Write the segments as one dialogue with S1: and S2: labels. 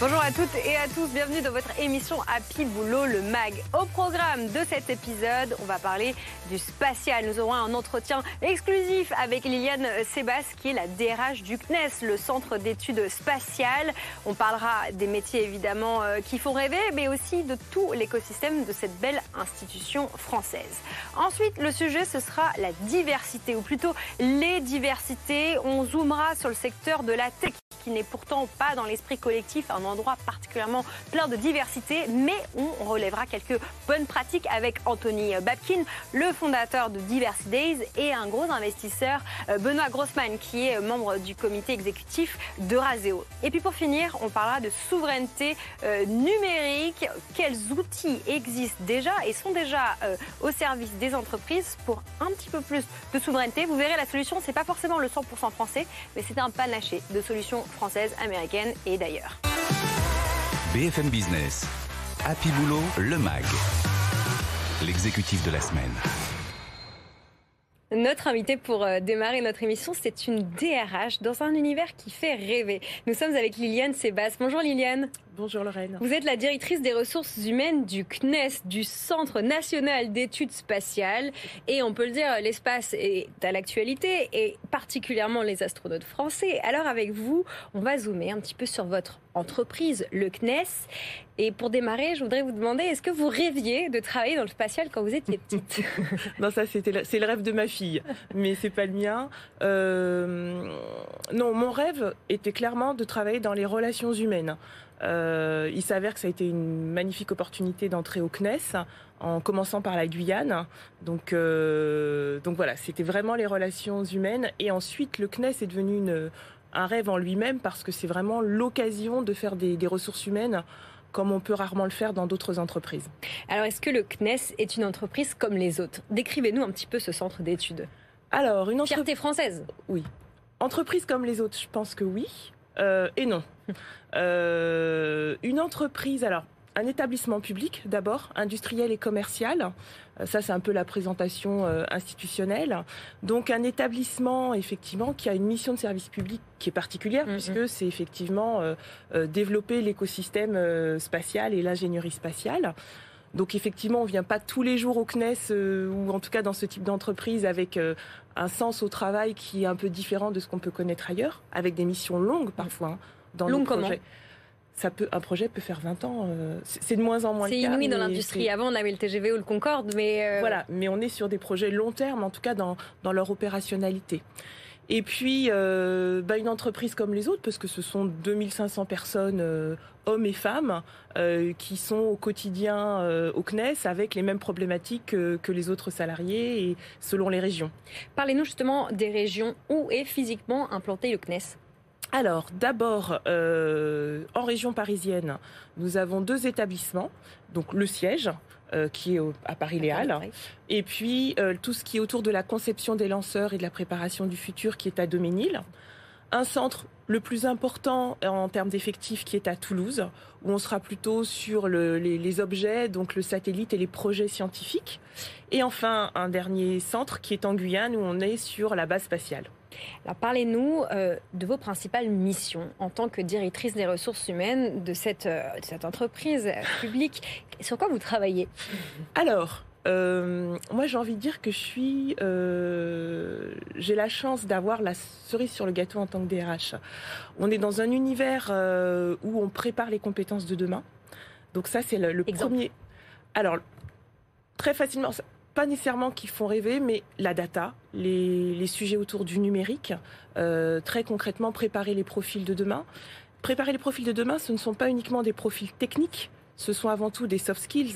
S1: Bonjour à toutes et à tous, bienvenue dans votre émission Happy Boulot, le MAG. Au programme de cet épisode, on va parler du spatial. Nous aurons un entretien exclusif avec Liliane Sébas, qui est la DRH du CNES, le Centre d'études spatiales. On parlera des métiers évidemment euh, qui font rêver, mais aussi de tout l'écosystème de cette belle institution française. Ensuite, le sujet, ce sera la diversité, ou plutôt les diversités. On zoomera sur le secteur de la tech qui n'est pourtant pas dans l'esprit collectif endroit particulièrement plein de diversité, mais on relèvera quelques bonnes pratiques avec Anthony Babkin, le fondateur de Diversity Days et un gros investisseur, euh, Benoît Grossman, qui est membre du comité exécutif de Raseo. Et puis pour finir, on parlera de souveraineté euh, numérique. Quels outils existent déjà et sont déjà euh, au service des entreprises pour un petit peu plus de souveraineté? Vous verrez, la solution, c'est pas forcément le 100% français, mais c'est un panaché de solutions françaises, américaines et d'ailleurs.
S2: BFM Business, Happy Boulot, le MAG, l'exécutif de la semaine.
S1: Notre invité pour euh, démarrer notre émission, c'est une DRH dans un univers qui fait rêver. Nous sommes avec Liliane Sébastien. Bonjour Liliane.
S3: Bonjour Lorraine.
S1: Vous êtes la directrice des ressources humaines du CNES, du Centre national d'études spatiales. Et on peut le dire, l'espace est à l'actualité et particulièrement les astronautes français. Alors avec vous, on va zoomer un petit peu sur votre entreprise, le CNES. Et pour démarrer, je voudrais vous demander, est-ce que vous rêviez de travailler dans le spatial quand vous étiez petite
S3: Non, ça c'était c'est le rêve de ma fille, mais c'est pas le mien. Euh, non, mon rêve était clairement de travailler dans les relations humaines. Euh, il s'avère que ça a été une magnifique opportunité d'entrer au CNES en commençant par la Guyane. Donc, euh, donc voilà, c'était vraiment les relations humaines. Et ensuite, le CNES est devenu une, un rêve en lui-même parce que c'est vraiment l'occasion de faire des, des ressources humaines comme on peut rarement le faire dans d'autres entreprises.
S1: Alors, est-ce que le CNES est une entreprise comme les autres? Décrivez-nous un petit peu ce centre d'études.
S3: Alors, une entreprise...
S1: Fierté française
S3: Oui. Entreprise comme les autres, je pense que oui. Euh, et non. Euh, une entreprise, alors un établissement public d'abord, industriel et commercial. Euh, ça, c'est un peu la présentation institutionnelle. Donc, un établissement, effectivement, qui a une mission de service public qui est particulière,
S1: Mhm.
S3: puisque c'est effectivement euh, développer l'écosystème spatial et l'ingénierie spatiale. Donc, effectivement, on vient pas tous les jours au CNES, euh, ou en tout cas dans ce type d'entreprise, avec euh, un sens au travail qui est un peu différent de ce qu'on peut connaître ailleurs, avec des missions longues parfois. hein, dans nos
S1: comment
S3: projets. Ça peut, un projet peut faire 20 ans. euh, c'est de moins en moins
S1: C'est inouï dans l'industrie. Avant, on avait le TGV ou le Concorde, mais
S3: voilà, mais on est sur des projets long terme, en tout cas dans, dans leur opérationnalité. Et puis, euh, bah, une entreprise comme les autres, parce que ce sont 2500 personnes, euh, hommes et femmes, euh, qui sont au quotidien au CNES avec les mêmes problématiques que, que les autres salariés et selon les régions.
S1: Parlez-nous justement des régions où est physiquement implanté le CNES.
S3: Alors, d'abord, euh, en région parisienne, nous avons deux établissements. Donc, le siège, euh, qui est au- à Paris-Les-Halles, et puis euh, tout ce qui est autour de la conception des lanceurs et de la préparation du futur, qui est à Doménil. Un centre le plus important en termes d'effectifs qui est à Toulouse, où on sera plutôt sur le- les, les objets, donc le satellite et les projets scientifiques. Et enfin, un dernier centre qui est en Guyane, où on est sur la base spatiale.
S1: Alors parlez-nous euh, de vos principales missions en tant que directrice des ressources humaines de cette, euh, de cette entreprise publique. Sur quoi vous travaillez?
S3: Alors, euh, moi j'ai envie de dire que je suis, euh, j'ai la chance d'avoir la cerise sur le gâteau en tant que DRH. On est dans un univers euh, où on prépare les compétences de demain. Donc ça c'est le, premier. Alors très facilement, pas nécessairement qui font rêver, mais la data, les, les sujets autour du numérique, euh, très concrètement préparer les profils de demain. Préparer les profils de demain, ce ne sont pas uniquement des profils techniques, ce sont avant tout des soft skills.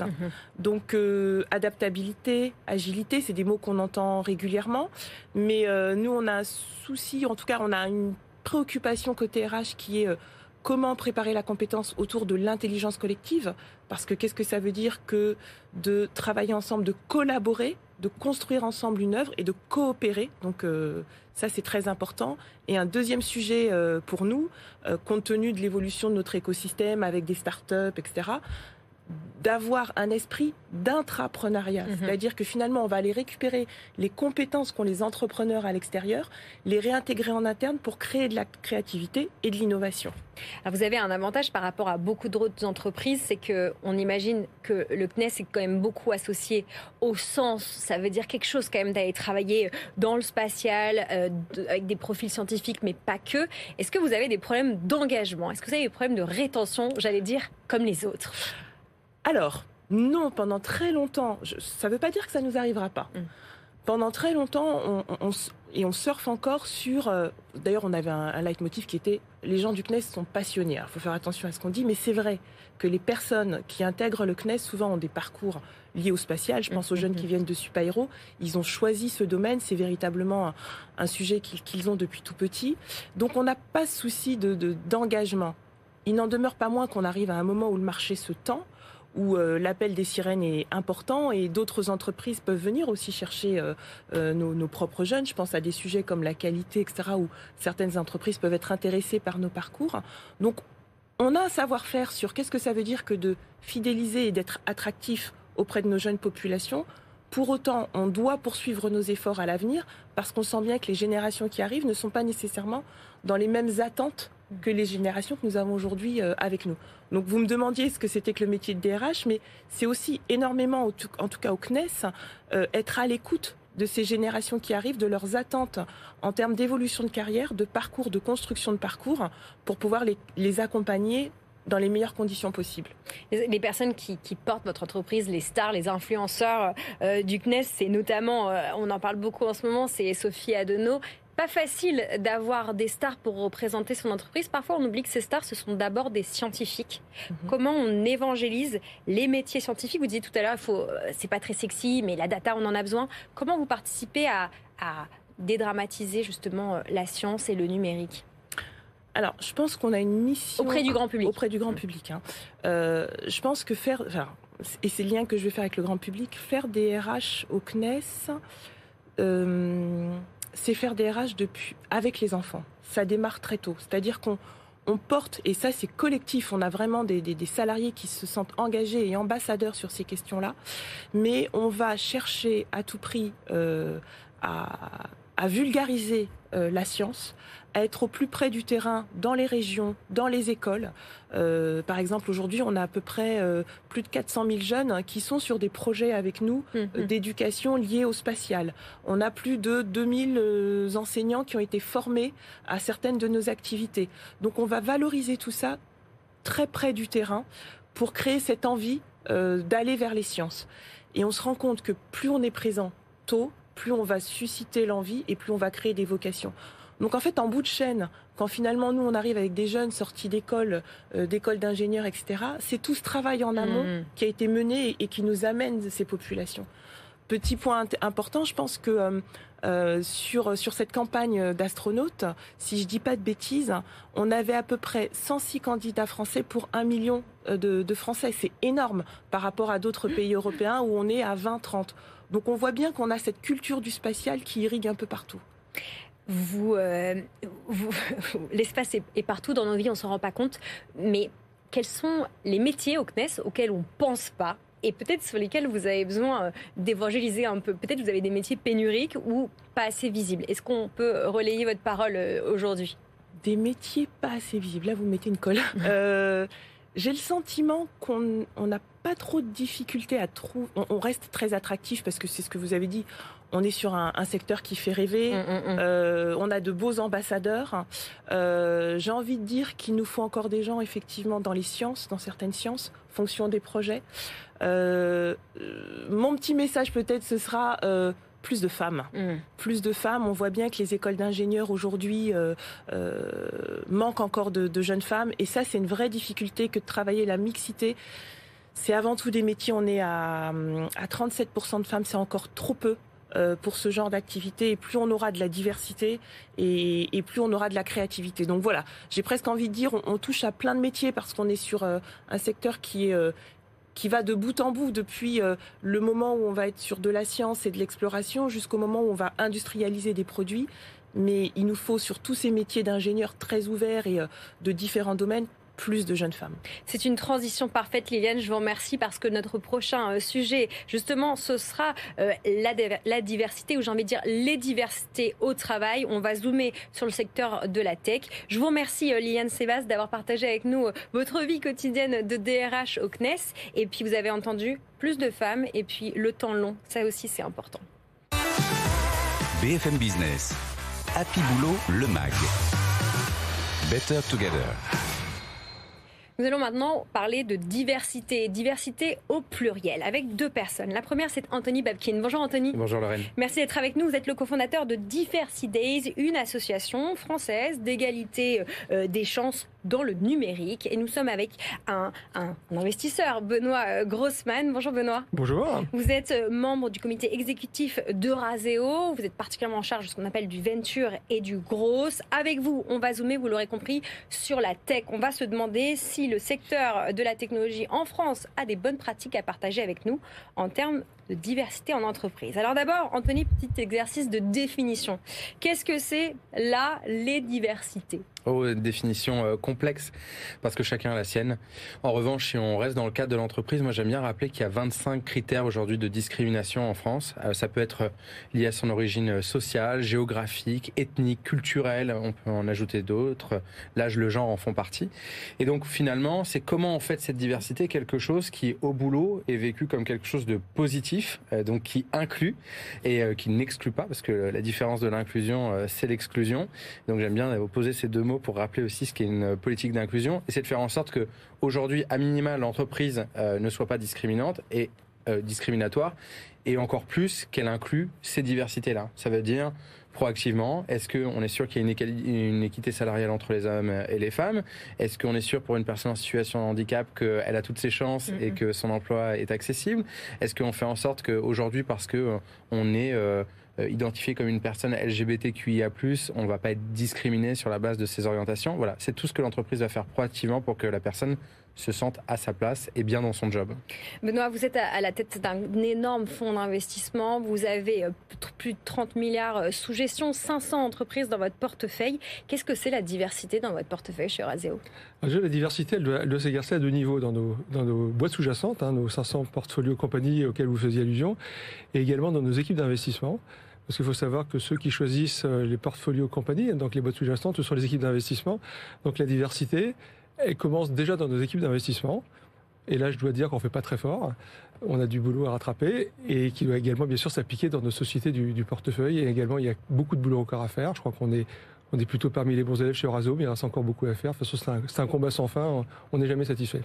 S3: Donc euh, adaptabilité, agilité, c'est des mots qu'on entend régulièrement, mais euh, nous on a un souci, en tout cas on a une préoccupation côté RH qui est euh, comment préparer la compétence autour de l'intelligence collective, parce que qu'est-ce que ça veut dire que de travailler ensemble, de collaborer, de construire ensemble une œuvre et de coopérer? Donc euh, ça c'est très important. Et un deuxième sujet euh, pour nous, euh, compte tenu de l'évolution de notre écosystème avec des startups, etc d'avoir un esprit d'intrapreneuriat.
S1: Mhm.
S3: C'est-à-dire que finalement, on va aller récupérer les compétences qu'ont les entrepreneurs à l'extérieur, les réintégrer en interne pour créer de la créativité et de l'innovation.
S1: Vous avez un avantage par rapport à beaucoup d'autres entreprises, c'est que on imagine que le CNES est quand même beaucoup associé au sens. Ça veut dire quelque chose quand même d'aller travailler dans le spatial, euh, avec des profils scientifiques, mais pas que. Est-ce que vous avez des problèmes d'engagement? Est-ce que vous avez des problèmes de rétention, j'allais dire, comme les autres?
S3: Alors, non, pendant très longtemps, je- ça ne veut pas dire que ça ne nous arrivera pas.
S1: Mm.
S3: Pendant très longtemps, on, on- on s- et on surfe encore sur... euh, D'ailleurs, on avait un, un leitmotiv qui était « les gens du CNES sont passionnés ». Il faut faire attention à ce qu'on dit, mais c'est vrai que les personnes qui intègrent le CNES souvent ont des parcours liés au spatial. Je pense aux jeunes qui viennent de Supaéro. Ils ont choisi ce domaine. C'est véritablement un, un sujet qu'ils ont depuis tout petit. Donc, on n'a pas ce souci de- de- d'engagement. Il n'en demeure pas moins qu'on arrive à un moment où le marché se tend où euh, l'appel des sirènes est important et d'autres entreprises peuvent venir aussi chercher euh, euh, nos, propres jeunes. Je pense à des sujets comme la qualité, etc., où certaines entreprises peuvent être intéressées par nos parcours. Donc, on a un savoir-faire sur qu'est-ce que ça veut dire que de fidéliser et d'être attractif auprès de nos jeunes populations. Pour autant, on doit poursuivre nos efforts à l'avenir parce qu'on sent bien que les générations qui arrivent ne sont pas nécessairement dans les mêmes attentes que les générations que nous avons aujourd'hui euh, avec nous. Donc vous me demandiez ce que c'était que le métier de DRH, mais c'est aussi énormément, en tout cas au CNES, euh, être à l'écoute de ces générations qui arrivent, de leurs attentes en termes d'évolution de carrière, de parcours, de construction de parcours, pour pouvoir les, les accompagner dans les meilleures conditions possibles.
S1: Les les personnes qui, qui portent votre entreprise, les stars, les influenceurs euh, du CNES, c'est notamment, euh, on en parle beaucoup en ce moment, c'est Sophie Adenau. Pas facile d'avoir des stars pour représenter son entreprise. Parfois, on oublie que ces stars, ce sont d'abord des scientifiques.
S3: Mhm.
S1: Comment on évangélise les métiers scientifiques? Vous disiez tout à l'heure, il faut, euh, c'est pas très sexy, mais la data, on en a besoin. Comment vous participez à, à dédramatiser justement euh, la science et le numérique?
S3: Alors, je pense qu'on a une mission
S1: auprès du grand public
S3: auprès du grand public. hein. Euh, je pense que faire, enfin, et c'est le lien que je vais faire avec le grand public, faire des RH au CNES, euh, c'est faire des RH depuis, avec les enfants. Ça démarre très tôt. C'est-à-dire qu'on on porte, et ça c'est collectif, on a vraiment des, des- salariés qui se sentent engagés et ambassadeurs sur ces questions-là, mais on va chercher à tout prix euh, à, à vulgariser euh, la science, à être au plus près du terrain, dans les régions, dans les écoles. Euh, par exemple, aujourd'hui, on a à peu près euh, plus de 400 000 jeunes hein, qui sont sur des projets avec nous euh,
S1: Mhm.
S3: d'éducation liés au spatial. On a plus de 2000 euh, enseignants qui ont été formés à certaines de nos activités. Donc on va valoriser tout ça très près du terrain pour créer cette envie d'aller vers les sciences. Et on se rend compte que plus on est présent tôt, plus on va susciter l'envie et plus on va créer des vocations. Donc en fait, en bout de chaîne, quand finalement nous on arrive avec des jeunes sortis d'écoles, euh, d'écoles d'ingénieurs, etc., c'est tout ce travail en amont
S1: Mhm.
S3: qui a été mené et qui nous amène ces populations. Petit point int- important, je pense que euh, euh, sur, sur cette campagne d'astronautes, si je dis pas de bêtises, on avait à peu près 106 candidats français pour 1 million de, de Français. C'est énorme par rapport à d'autres pays européens où on est à 20-30. Donc on voit bien qu'on a cette culture du spatial qui irrigue un peu partout.
S1: vous, euh, vous- l'espace est, est partout dans nos vies, on s'en rend pas compte. Mais quels sont les métiers au CNES auxquels on pense pas et peut-être sur lesquels vous avez besoin euh, d'évangéliser un peu? Peut-être vous avez des métiers pénuriques ou pas assez visibles. Est-ce qu'on peut relayer votre parole euh, aujourd'hui?
S3: Des métiers pas assez visibles. Là, vous mettez une colle. Euh, J'ai le sentiment qu'on on n'a pas trop de difficultés à trouver. On, on reste très attractif parce que c'est ce que vous avez dit. On est sur un, un secteur qui fait rêver. Euh, on a de beaux ambassadeurs. Euh, J'ai envie de dire qu'il nous faut encore des gens effectivement dans les sciences, dans certaines sciences, fonction des projets. Euh, mon petit message peut-être ce sera plus de femmes
S1: Mm.
S3: plus de femmes. On voit bien que les écoles d'ingénieurs aujourd'hui euh, euh, manquent encore de, de jeunes femmes. Et ça, c'est une vraie difficulté que de travailler la mixité. C'est avant tout des métiers, on est à, à 37% de femmes, c'est encore trop peu. euh, pour ce genre d'activité et plus on aura de la diversité et, et plus on aura de la créativité. Donc voilà, j'ai presque envie de dire on, on touche à plein de métiers parce qu'on est sur un secteur qui est qui va de bout en bout depuis euh, le moment où on va être sur de la science et de l'exploration jusqu'au moment où on va industrialiser des produits. Mais il nous faut sur tous ces métiers d'ingénieurs très ouverts et euh, de différents domaines plus de jeunes femmes.
S1: C'est une transition parfaite, Liliane. Je vous remercie parce que notre prochain euh, sujet, justement, ce sera euh, la, la diversité, ou j'ai envie de dire les diversités au travail. On va zoomer sur le secteur de la tech. Je vous remercie, euh, Liliane Sebas, d'avoir partagé avec nous votre vie quotidienne de DRH au CNES. Et puis, vous avez entendu plus de femmes et puis le temps long. Ça aussi, c'est important.
S2: BFM Business. Happy Boulot, le MAG. Better Together.
S1: Nous allons maintenant parler de diversité, diversité au pluriel, avec deux personnes. La première, c'est Anthony Babkin. Bonjour Anthony.
S4: Bonjour Lorraine.
S1: Merci d'être avec nous. Vous êtes le cofondateur de Diversity Days, une association française d'égalité euh, des chances dans le numérique. Et nous sommes avec un, investisseur, Benoît euh, Grossman. Bonjour Benoît.
S5: Bonjour.
S1: Vous êtes euh, membre du comité exécutif de Raseo. Vous êtes particulièrement en charge de ce qu'on appelle du venture et du gross. Avec vous, on va zoomer, vous l'aurez compris, sur la tech. On va se demander si le secteur de la technologie en France a des bonnes pratiques à partager avec nous en termes de diversité en entreprise. Alors d'abord, Anthony, petit exercice de définition. Qu'est-ce que c'est là les diversités?
S4: Oh, définition euh, complexe parce que chacun a la sienne. En revanche, si on reste dans le cadre de l'entreprise, moi j'aime bien rappeler qu'il y a 25 critères aujourd'hui de discrimination en France. Euh, ça peut être lié à son origine sociale, géographique, ethnique, culturelle. On peut en ajouter d'autres. L'âge, le genre en font partie. Et donc finalement, c'est comment on fait cette diversité quelque chose qui au boulot est vécu comme quelque chose de positif, euh, donc qui inclut et qui n'exclut pas, parce que la différence de l'inclusion, c'est l'exclusion. Donc j'aime bien opposer ces deux mots pour rappeler aussi ce qu'est une politique d'inclusion, et c'est de faire en sorte que aujourd'hui, à minima, l'entreprise euh, ne soit pas discriminante et euh, discriminatoire, et encore plus qu'elle inclut ces diversités-là. Ça veut dire proactivement. Est-ce qu'on est sûr qu'il y a une, équité salariale entre les hommes et les femmes? Est-ce qu'on est sûr pour une personne en situation de handicap qu'elle a toutes ses chances et que son emploi est accessible? Est-ce qu'on fait en sorte qu'aujourd'hui, parce que euh, on est euh, identifié comme une personne LGBTQIA+, on ne va pas être discriminé sur la base de ses orientations? Voilà, c'est tout ce que l'entreprise va faire proactivement pour que la personne se sente à sa place et bien dans son job.
S1: Benoît, vous êtes à la tête d'un énorme fonds d'investissement. Vous avez euh, plus de 30 milliards euh, sous gestion, 500 entreprises dans votre portefeuille. Qu'est-ce que c'est la diversité dans votre portefeuille chez Raseo
S5: La diversité, elle doit, s'exercer à deux niveaux dans nos, dans nos boîtes sous-jacentes, hein, nos 500 portfolios compagnies auxquels vous faisiez allusion, et également dans nos équipes d'investissement. Parce qu'il faut savoir que ceux qui choisissent euh, les portfolios compagnies, donc les boîtes sous-jacentes, ce sont les équipes d'investissement. Donc la diversité, elle commence déjà dans nos équipes d'investissement. Et là, je dois dire qu'on ne fait pas très fort. On a du boulot à rattraper et qui doit également, bien sûr, s'appliquer dans nos sociétés du, portefeuille. Et également, il y a beaucoup de boulot encore à faire. Je crois qu'on est on est plutôt parmi les bons élèves chez Orazo, mais il reste encore beaucoup à faire. De toute façon, c'est un, combat sans fin. On n'est jamais satisfait.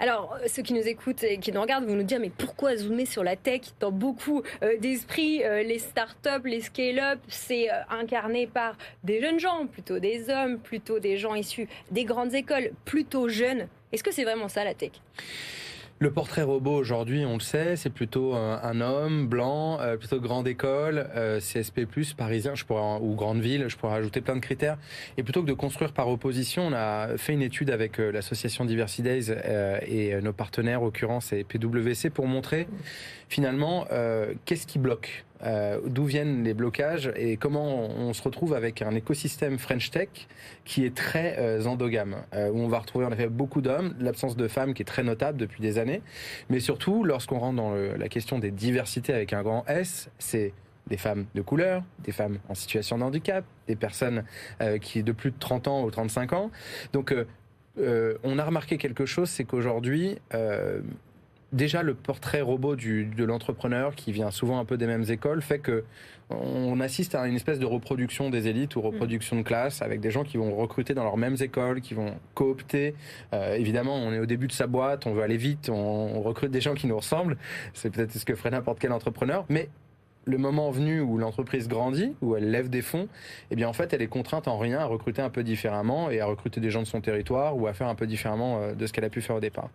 S1: Alors, ceux qui nous écoutent et qui nous regardent vont nous dire mais pourquoi zoomer sur la tech? Dans beaucoup euh, d'esprits, euh, les startups, les scale-up, c'est euh, incarné par des jeunes gens, plutôt des hommes, plutôt des gens issus des grandes écoles, plutôt jeunes. Est-ce que c'est vraiment ça la tech?
S4: Le portrait robot aujourd'hui, on le sait, c'est plutôt un, homme blanc, euh, plutôt grande école, euh, CSP+, parisien, je pourrais, ou grande ville, je pourrais ajouter plein de critères. Et plutôt que de construire par opposition, on a fait une étude avec euh, l'association Diversity Days et nos partenaires, en l'occurrence, et PwC, pour montrer finalement qu'est-ce qui bloque euh, d'où viennent les blocages et comment on se retrouve avec un écosystème French Tech qui est très euh, endogame, euh, où on va retrouver en effet beaucoup d'hommes, l'absence de femmes qui est très notable depuis des années, mais surtout lorsqu'on rentre dans la question des diversités avec un grand S, c'est des femmes de couleur, des femmes en situation de handicap, des personnes qui de plus de 30 ans ou 35 ans. Donc on a remarqué quelque chose, c'est qu'aujourd'hui, déjà le portrait robot de l'entrepreneur qui vient souvent un peu des mêmes écoles fait que on assiste à une espèce de reproduction des élites ou reproduction de classe avec des gens qui vont recruter dans leurs mêmes écoles, qui vont coopter. Euh, évidemment, on est au début de sa boîte, on veut aller vite, on, recrute des gens qui nous ressemblent. C'est peut-être ce que ferait n'importe quel entrepreneur, mais le moment venu où l'entreprise grandit, où elle lève des fonds, eh bien en fait elle est contrainte en rien à recruter un peu différemment et à recruter des gens de son territoire ou à faire un peu différemment euh, de ce qu'elle a pu faire au départ.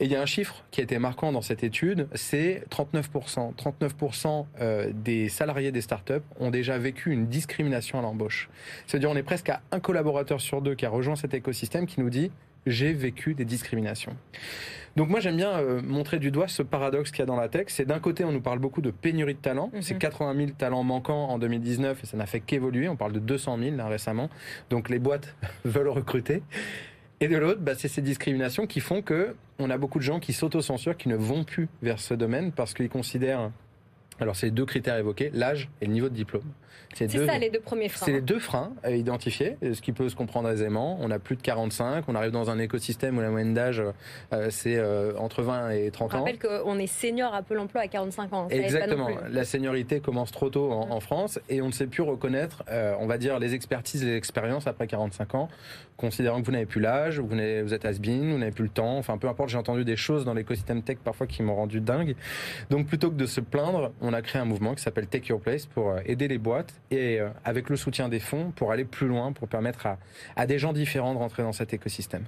S4: Et il y a un chiffre qui a été marquant dans cette étude, c'est 39%. 39% euh, des salariés des startups ont déjà vécu une discrimination à l'embauche. C'est-à-dire on est presque à un collaborateur sur deux qui a rejoint cet écosystème qui nous dit j'ai vécu des discriminations. Donc moi j'aime bien euh, montrer du doigt ce paradoxe qu'il y a dans la tech. C'est d'un côté on nous parle beaucoup de pénurie de talents. Mhm. C'est 80 000 talents manquants en 2019 et ça n'a fait qu'évoluer. On parle de 200 000 récemment. Donc les boîtes veulent recruter. Et de l'autre, bah, c'est ces discriminations qui font que on a beaucoup de gens qui s'autocensurent, qui ne vont plus vers ce domaine parce qu'ils considèrent alors, c'est les deux critères évoqués, l'âge et le niveau de diplôme.
S1: C'est ça les deux premiers freins.
S4: C'est les deux freins à identifier, ce qui peut se comprendre aisément. On a plus de 45, on arrive dans un écosystème où la moyenne d'âge, euh, c'est euh, entre 20 et 30 ans.
S1: Je rappelle qu'on est senior à Pôle emploi à 45 ans.
S4: Exactement. La seniorité commence trop tôt en, France et on ne sait plus reconnaître, euh, on va dire, les expertises et les expériences après 45 ans, considérant que vous n'avez plus l'âge, vous, vous êtes has-been, vous n'avez plus le temps, enfin peu importe, j'ai entendu des choses dans l'écosystème tech parfois qui m'ont rendu dingue. Donc plutôt que de se plaindre, on a créé un mouvement qui s'appelle Take Your Place pour aider les boîtes et euh, avec le soutien des fonds pour aller plus loin, pour permettre à, à des gens différents de rentrer dans cet écosystème.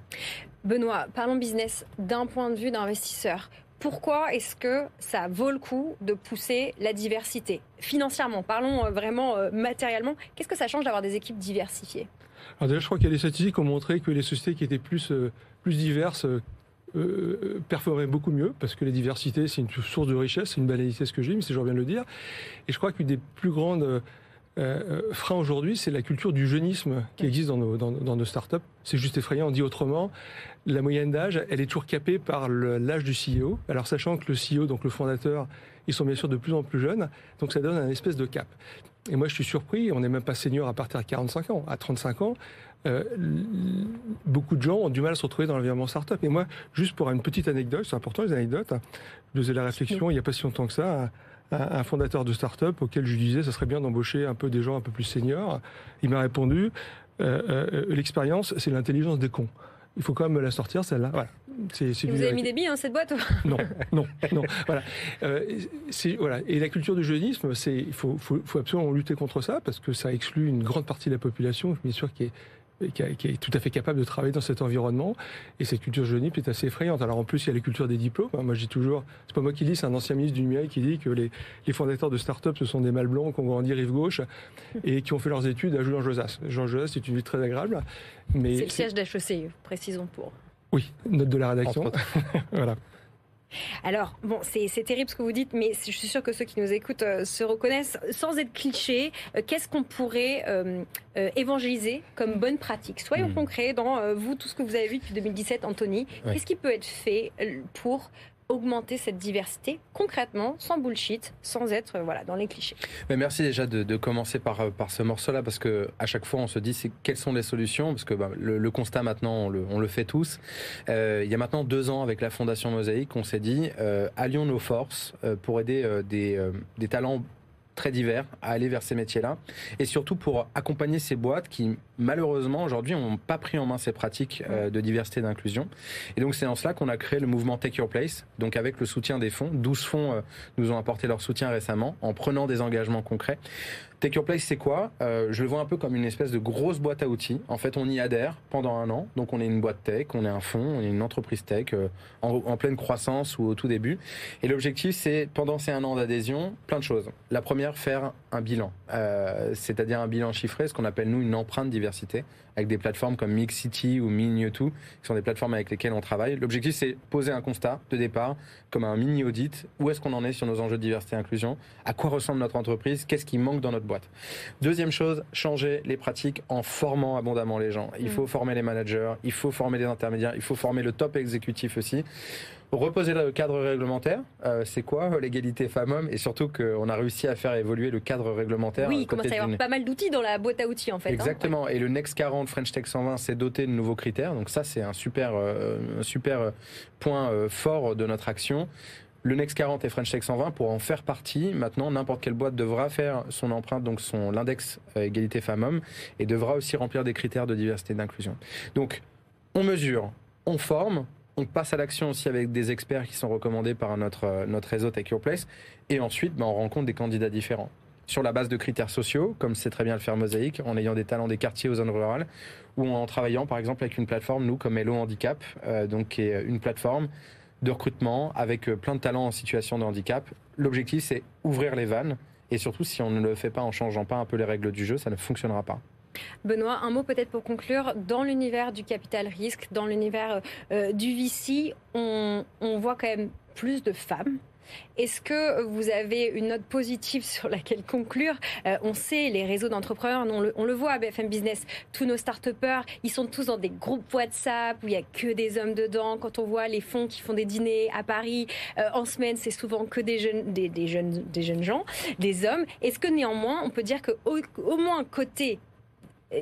S1: Benoît, parlons business d'un point de vue d'investisseur. Pourquoi est-ce que ça vaut le coup de pousser la diversité? Financièrement, parlons euh, vraiment euh, matériellement. Qu'est-ce que ça change d'avoir des équipes diversifiées?
S5: Alors déjà, je crois qu'il y a des statistiques qui ont montré que les sociétés qui étaient plus, plus diverses performaient beaucoup mieux, parce que la diversité, c'est une source de richesse, c'est une banalité ce que j'ai, mais c'est toujours bien de le dire. Et je crois qu'une des plus grandes euh, euh, frein aujourd'hui, c'est la culture du jeunisme qui existe dans nos, dans, nos startups. C'est juste effrayant. On dit autrement, la moyenne d'âge, elle est toujours capée par l'âge du CEO. Alors sachant que le CEO, donc le fondateur, ils sont bien sûr de plus en plus jeunes, donc ça donne un espèce de cap. Et moi, je suis surpris. On n'est même pas senior à partir de 45 ans. À 35 ans, euh, beaucoup de gens ont du mal à se retrouver dans l'environnement startup. Et moi, juste pour une petite anecdote, c'est important les anecdotes. Je faisais la réflexion il n'y a pas si longtemps que ça un, fondateur de start-up auquel je disais ça serait bien d'embaucher un peu des gens un peu plus seniors. Il m'a répondu euh, euh, l'expérience, c'est l'intelligence des cons. Il faut quand même la sortir celle-là. Voilà.
S1: vous avez mis des billes dans cette boîte
S5: Non, non, non. Voilà. Euh, voilà. Et la culture du jeunisme, c'est il faut, faut, faut, absolument lutter contre ça parce que ça exclut une grande partie de la population, bien sûr, qui est qui, est tout à fait capable de travailler dans cet environnement. Et cette culture jeunip est assez effrayante. Alors en plus, il y a la culture des diplômes. Moi, je dis toujours, c'est pas moi qui dis, c'est un ancien ministre du numérique qui dit que les, les fondateurs de start-up, ce sont des mâles blancs qui ont grandi rive gauche et qui ont fait leurs études à Jean Josas. Jean Josas, c'est une vie très agréable.
S1: Mais c'est le siège d'HEC, précisons pour.
S5: Oui, note de la rédaction. voilà.
S1: Alors, bon, c'est terrible ce que vous dites, mais je suis sûre que ceux qui nous écoutent euh, se reconnaissent. Sans être cliché, euh, qu'est-ce qu'on pourrait euh, évangéliser comme bonne pratique? Soyons hmm. concrets dans vous, tout ce que vous avez vu depuis 2017, Anthony. Qu'est-ce qui peut être fait pour augmenter cette diversité concrètement, sans bullshit, sans être voilà dans les clichés.
S4: Merci déjà de, commencer par, euh, par ce morceau-là parce que à chaque fois on se dit quelles sont les solutions parce que bah, le, constat maintenant on le, fait tous. Euh, il y a maintenant deux ans avec la Fondation Mosaïque, on s'est dit euh, allions nos forces pour aider des talents très divers à aller vers ces métiers-là et surtout pour accompagner ces boîtes qui malheureusement aujourd'hui n'ont pas pris en main ces pratiques euh, de diversité et d'inclusion. Et donc c'est en cela qu'on a créé le mouvement Take Your Place, donc avec le soutien des fonds. 12 fonds euh, nous ont apporté leur soutien récemment en prenant des engagements concrets. Take Your Place, c'est quoi? Euh, Je le vois un peu comme une espèce de grosse boîte à outils. En fait, on y adhère pendant un an. Donc, on est une boîte tech, on est un fonds, on est une entreprise tech euh, en, pleine croissance ou au tout début. Et l'objectif, c'est pendant ces un an d'adhésion, plein de choses. La première, faire un bilan, euh, c'est-à-dire un bilan chiffré, ce qu'on appelle nous une empreinte diversité avec des plateformes comme Mixity ou Mini2, qui sont des plateformes avec lesquelles on travaille. L'objectif, c'est poser un constat de départ, comme un mini audit. Où est-ce qu'on en est sur nos enjeux de diversité et inclusion? À quoi ressemble notre entreprise? Qu'est-ce qui manque dans notre boîte? Deuxième chose, changer les pratiques en formant abondamment les gens. Il mm. faut former les managers, il faut former les intermédiaires, il faut former le top exécutif aussi reposer le cadre réglementaire. Euh, c'est quoi euh, l'égalité femmes-hommes Et surtout qu'on a réussi à faire évoluer le cadre réglementaire.
S1: Oui, il commence à y avoir pas mal d'outils dans la boîte à outils en fait. Hein.
S4: Exactement. Et le Next 40 French Tech 120 s'est doté de nouveaux critères. Donc ça, c'est un super, euh, un super point fort de notre action. Le Next 40 et French Tech 120 pour en faire partie. Maintenant, n'importe quelle boîte devra faire son empreinte, donc son l'index égalité femmes-hommes, et devra aussi remplir des critères de diversité et d'inclusion. Donc, on mesure, on forme, on passe à l'action aussi avec des experts qui sont recommandés par notre, euh, réseau Take Your Place. Et ensuite, ben, on rencontre des candidats différents. Sur la base de critères sociaux, comme c'est très bien le faire Mosaïque, en ayant des talents des quartiers aux zones rurales, ou en travaillant par exemple avec une plateforme, nous, comme Hello Handicap, euh, donc qui est une plateforme de recrutement avec euh, plein de talents en situation de handicap. L'objectif, c'est ouvrir les vannes. Et surtout, si on ne le fait pas en changeant pas un peu les règles du jeu, ça ne fonctionnera pas.
S1: Benoît, un mot peut-être pour conclure. Dans l'univers du capital risque, dans l'univers euh, du VC, on, voit quand même plus de femmes. Est-ce que vous avez une note positive sur laquelle conclure? Euh, On sait, les réseaux d'entrepreneurs, on le, voit à BFM Business, tous nos start ils sont tous dans des groupes WhatsApp où il n'y a que des hommes dedans. Quand on voit les fonds qui font des dîners à Paris, euh, en semaine, c'est souvent que des jeunes, des, jeunes, des jeunes gens, des hommes. Est-ce que néanmoins, on peut dire qu'au au moins côté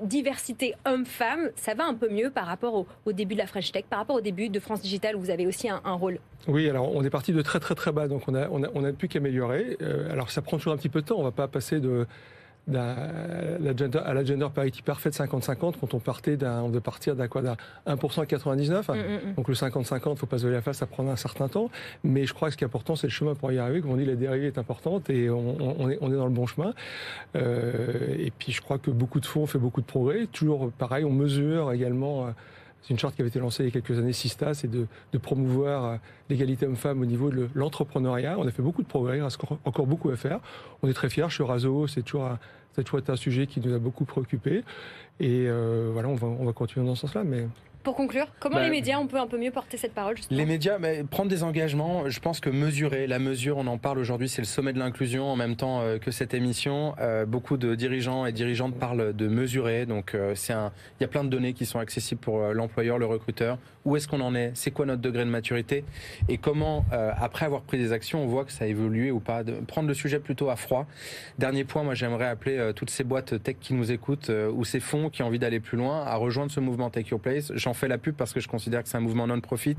S1: diversité homme-femme, ça va un peu mieux par rapport au, début de la French Tech, par rapport au début de France Digital où vous avez aussi un, rôle
S5: Oui, alors on est parti de très très très bas, donc on a, on a, on a plus qu'améliorer. Euh, alors ça prend toujours un petit peu de temps, on ne va pas passer de à la gender parity parfaite 50-50 quand on partait d'un, on devait partir d'un quoi d'un 1% à 99. Mm, mm, mm. Donc le 50-50, faut pas se la face, ça prend un certain temps. Mais je crois que ce qui est important, c'est le chemin pour y arriver. Comme on dit, la dérivée est importante et on, est, on est dans le bon chemin. Euh, et puis je crois que beaucoup de fonds ont fait beaucoup de progrès. Toujours pareil, on mesure également. C'est une charte qui avait été lancée il y a quelques années, SISTA, c'est de, promouvoir euh, l'égalité homme-femme au niveau de l'entrepreneuriat. On a fait beaucoup de progrès, il reste encore beaucoup à faire. On est très fiers. Chez Razo, c'est toujours un, ça a toujours été un sujet qui nous a beaucoup préoccupés. Et euh, voilà, on va, on va continuer dans ce sens-là. Mais
S1: pour conclure, comment bah, les médias, on peut un peu mieux porter cette parole
S4: Les médias, mais prendre des engagements, je pense que mesurer, la mesure, on en parle aujourd'hui, c'est le sommet de l'inclusion en même temps euh, que cette émission. Euh, beaucoup de dirigeants et dirigeantes parlent de mesurer, donc euh, c'est un, il y a plein de données qui sont accessibles pour l'employeur, le recruteur. Où est-ce qu'on en est? C'est quoi notre degré de maturité? Et comment, après avoir pris des actions, on voit que ça a évolué ou pas? De Prendre le sujet plutôt à froid. Dernier point, moi j'aimerais appeler toutes ces boîtes tech qui nous écoutent ou ces fonds qui ont envie d'aller plus loin à rejoindre ce mouvement Take Your Place. J'en fais la pub parce que je considère que c'est un mouvement non-profit,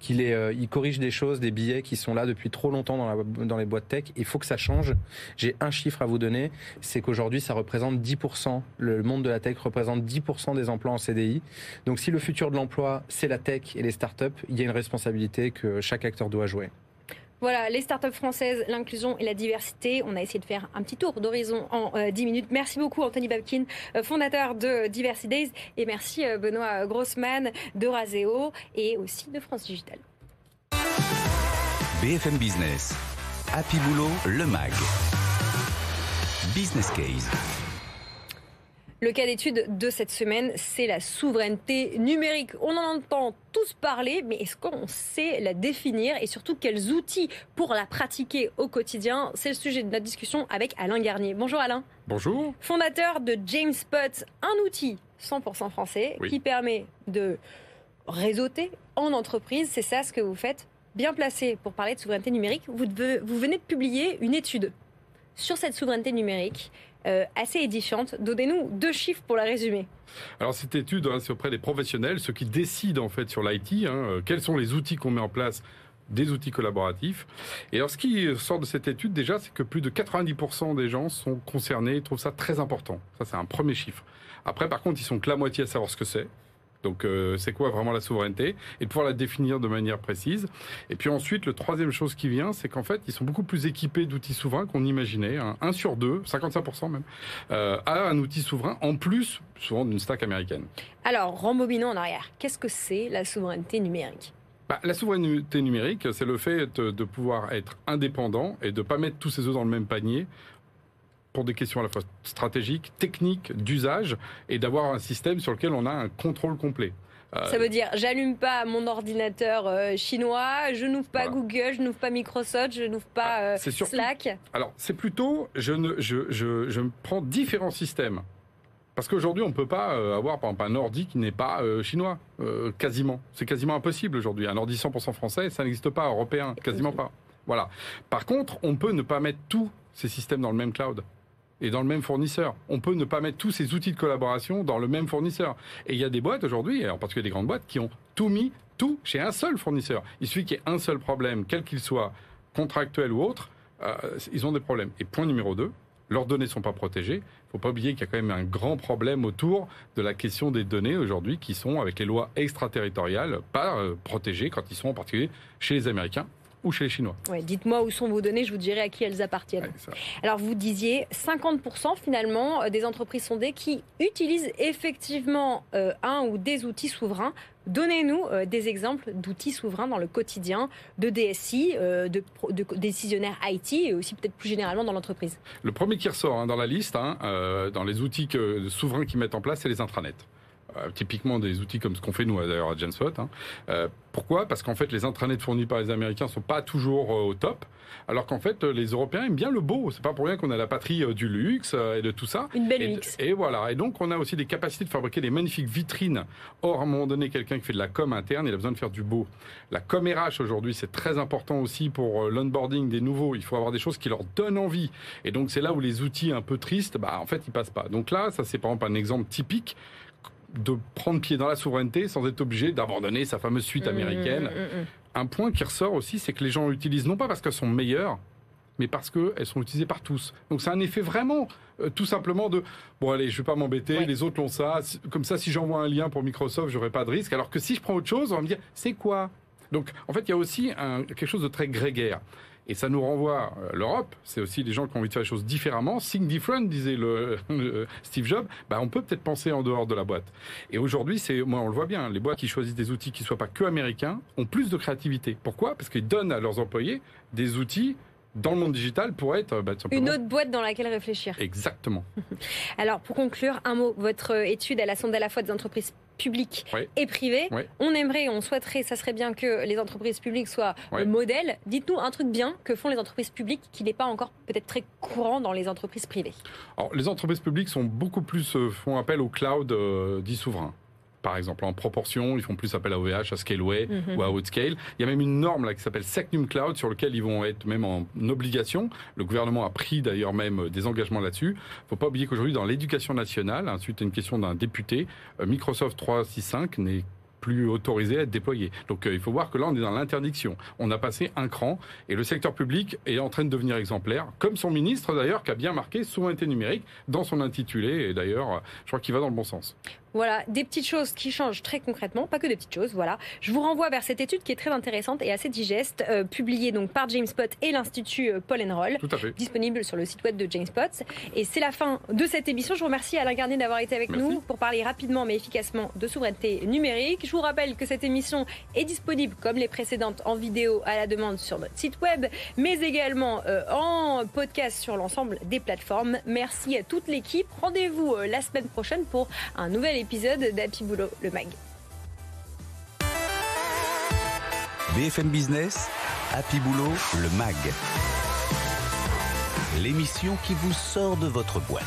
S4: qu'il euh, corrige des choses, des billets qui sont là depuis trop longtemps dans, la, dans les boîtes tech. Il faut que ça change. J'ai un chiffre à vous donner, c'est qu'aujourd'hui, ça représente 10%. Le monde de la tech représente 10% des emplois en CDI. Donc, si le futur de l'emploi, c'est la tech et les startups, il y a une responsabilité que chaque acteur doit jouer.
S1: Voilà, les startups françaises, l'inclusion et la diversité. On a essayé de faire un petit tour d'horizon en 10 euh, minutes. Merci beaucoup Anthony Babkin, euh, fondateur de Diversity Days. Et merci euh, Benoît Grossman de Raseo et aussi de France Digital.
S2: BFM Business. Happy Boulot, le MAG. Business Case.
S1: Le cas d'étude de cette semaine, c'est la souveraineté numérique. On en entend tous parler, mais est-ce qu'on sait la définir et surtout quels outils pour la pratiquer au quotidien? C'est le sujet de notre discussion avec Alain Garnier. Bonjour Alain.
S6: Bonjour.
S1: Fondateur de James Pot, un outil 100% français qui permet de réseauter en entreprise. C'est ça ce que vous faites Bien placé pour parler de souveraineté numérique, vous, vous venez de publier une étude sur cette souveraineté numérique euh, assez édifiante. Donnez-nous deux chiffres pour la résumer.
S6: Alors cette étude, hein, c'est auprès des professionnels, ceux qui décident en fait sur l'IT, hein, euh, quels sont les outils qu'on met en place des outils collaboratifs. Et alors, ce qui sort de cette étude, déjà, c'est que plus de 90% des gens sont concernés et trouvent ça très important. Ça, c'est un premier chiffre. Après, par contre, ils sont que la moitié à savoir ce que c'est. Donc euh, c'est quoi vraiment la souveraineté et de pouvoir la définir de manière précise. Et puis ensuite, le troisième chose qui vient, c'est qu'en fait, ils sont beaucoup plus équipés d'outils souverains qu'on imaginait. Hein. Un sur deux, 55% même, euh, a un outil souverain en plus, souvent d'une stack américaine.
S1: Alors, rembobinons en arrière. Qu'est-ce que c'est la souveraineté numérique?
S6: Bah, la souveraineté numérique, c'est le fait de pouvoir être indépendant et de ne pas mettre tous ses œufs dans le même panier pour des questions à la fois stratégiques, techniques, d'usage, et d'avoir un système sur lequel on a un contrôle complet.
S1: Euh, Ça veut dire, j'allume pas mon ordinateur euh, chinois, je n'ouvre pas Google, je n'ouvre pas Microsoft, je n'ouvre pas ah, euh, Slack.
S6: Alors, c'est plutôt, je, ne, je, je, je prends différents systèmes. Parce qu'aujourd'hui, on ne peut pas avoir, par exemple, un ordi qui n'est pas chinois, quasiment. C'est quasiment impossible aujourd'hui. Un ordi 100% français, ça n'existe pas, européen, quasiment pas. Voilà. Par contre, on peut ne pas mettre tous ces systèmes dans le même cloud et dans le même fournisseur. On peut ne pas mettre tous ces outils de collaboration dans le même fournisseur. Et il y a des boîtes aujourd'hui, en particulier des grandes boîtes, qui ont tout mis, tout chez un seul fournisseur. Il suffit qu'il y ait un seul problème, quel qu'il soit, contractuel ou autre, euh, ils ont des problèmes. Et point numéro deux, leurs données ne sont pas protégées. Il ne faut pas oublier qu'il y a quand même un grand problème autour de la question des données aujourd'hui qui sont, avec les lois extraterritoriales, pas euh, protégées quand ils sont en particulier chez les Américains ou chez les Chinois.
S1: dites-moi où sont vos données, je vous dirai à qui elles appartiennent. Alors vous disiez 50% finalement euh, des entreprises sondées qui utilisent effectivement euh, un ou des outils souverains. Donnez-nous euh, des exemples d'outils souverains dans le quotidien de DSI, de, décisionnaires IT et aussi peut-être plus généralement dans l'entreprise.
S6: Le premier qui ressort hein, dans la liste, hein, dans les outils que, souverains qu'ils mettent en place, c'est les intranets. Euh, typiquement des outils comme ce qu'on fait nous d'ailleurs à Genspot. Hein. Euh, pourquoi? Parce qu'en fait les intranets fournis par les Américains sont pas toujours euh, au top, alors qu'en fait les Européens aiment bien le beau. C'est pas pour rien qu'on a la patrie du luxe et de tout ça.
S1: Une belle
S6: et,
S1: mix.
S6: Et voilà. Et donc on a aussi des capacités de fabriquer des magnifiques vitrines. Or à un moment donné, quelqu'un qui fait de la com interne, il a besoin de faire du beau. La com RH aujourd'hui, c'est très important aussi pour l'onboarding des nouveaux. Il faut avoir des choses qui leur donnent envie. Et donc c'est là où les outils un peu tristes, bah en fait ils passent pas. Donc là, ça c'est par exemple un exemple typique de prendre pied dans la souveraineté sans être obligé d'abandonner sa fameuse suite
S1: Mmh,
S6: américaine.
S1: mmh, mmh.
S6: Un point qui ressort aussi, c'est que les gens l'utilisent non pas parce qu'elles sont meilleures, mais parce qu'elles sont utilisées par tous. Donc c'est un effet vraiment euh, tout simplement de bon allez, je vais pas m'embêter,
S1: Ouais.
S6: les autres l'ont ça, comme ça si j'envoie un lien pour Microsoft, j'aurai pas de risque. Alors que si je prends autre chose, on va me dire c'est quoi? Donc en fait, il y a aussi un- quelque chose de très grégaire. Et ça nous renvoie l'Europe, c'est aussi les gens qui ont envie de faire les choses différemment. Think different, disait le, le Steve Jobs. Bah, on peut peut-être penser en dehors de la boîte. Et aujourd'hui, c'est, moi, on le voit bien, les boîtes qui choisissent des outils qui soient pas que américains ont plus de créativité. Pourquoi? Parce qu'ils donnent à leurs employés des outils dans le monde digital pour être bah,
S1: Une autre boîte dans laquelle réfléchir.
S6: Exactement.
S1: Alors, pour conclure, un mot. Votre euh, étude, elle a sondé à la fois des entreprises
S6: Oui.
S1: et privées.
S6: Oui.
S1: On aimerait, on souhaiterait, ça serait bien que les entreprises publiques soient
S6: Oui.
S1: le modèle. Dites-nous un truc bien que font les entreprises publiques qui n'est pas encore peut-être très courant dans les entreprises privées.
S6: Alors, les entreprises publiques sont beaucoup plus euh, font appel au cloud euh, dit souverain. Par exemple, en proportion, ils font plus appel à OVH, à Scaleway
S1: Mhm.
S6: ou à Outscale. Il y a même une norme là qui s'appelle Secnum Cloud sur lequel ils vont être même en obligation. Le gouvernement a pris d'ailleurs même euh, des engagements là-dessus. Faut pas oublier qu'aujourd'hui dans l'éducation nationale, hein, suite à une question d'un député, euh, Microsoft 365 n'est plus autorisé à être déployé. Donc euh, il faut voir que là on est dans l'interdiction. On a passé un cran et le secteur public est en train de devenir exemplaire, comme son ministre d'ailleurs qui a bien marqué souveraineté numérique dans son intitulé et d'ailleurs je crois qu'il va dans le bon sens.
S1: Voilà, des petites choses qui changent très concrètement, pas que des petites choses, voilà. Je vous renvoie vers cette étude qui est très intéressante et assez digeste, euh, publiée donc par Jamespot et l'Institut euh, Paul Roll.
S6: Tout à fait.
S1: disponible sur le site web de Jamespot. Et c'est la fin de cette émission. Je vous remercie Alain Garnier d'avoir été avec
S6: Merci.
S1: nous pour parler rapidement mais efficacement de souveraineté numérique. Je vous rappelle que cette émission est disponible comme les précédentes en vidéo à la demande sur notre site web, mais également euh, en podcast sur l'ensemble des plateformes. Merci à toute l'équipe. Rendez-vous euh, la semaine prochaine pour un nouvel épisode d'Happy Boulot, le mag.
S2: BFM Business, Happy Boulot, le MAG. L'émission qui vous sort de votre boîte.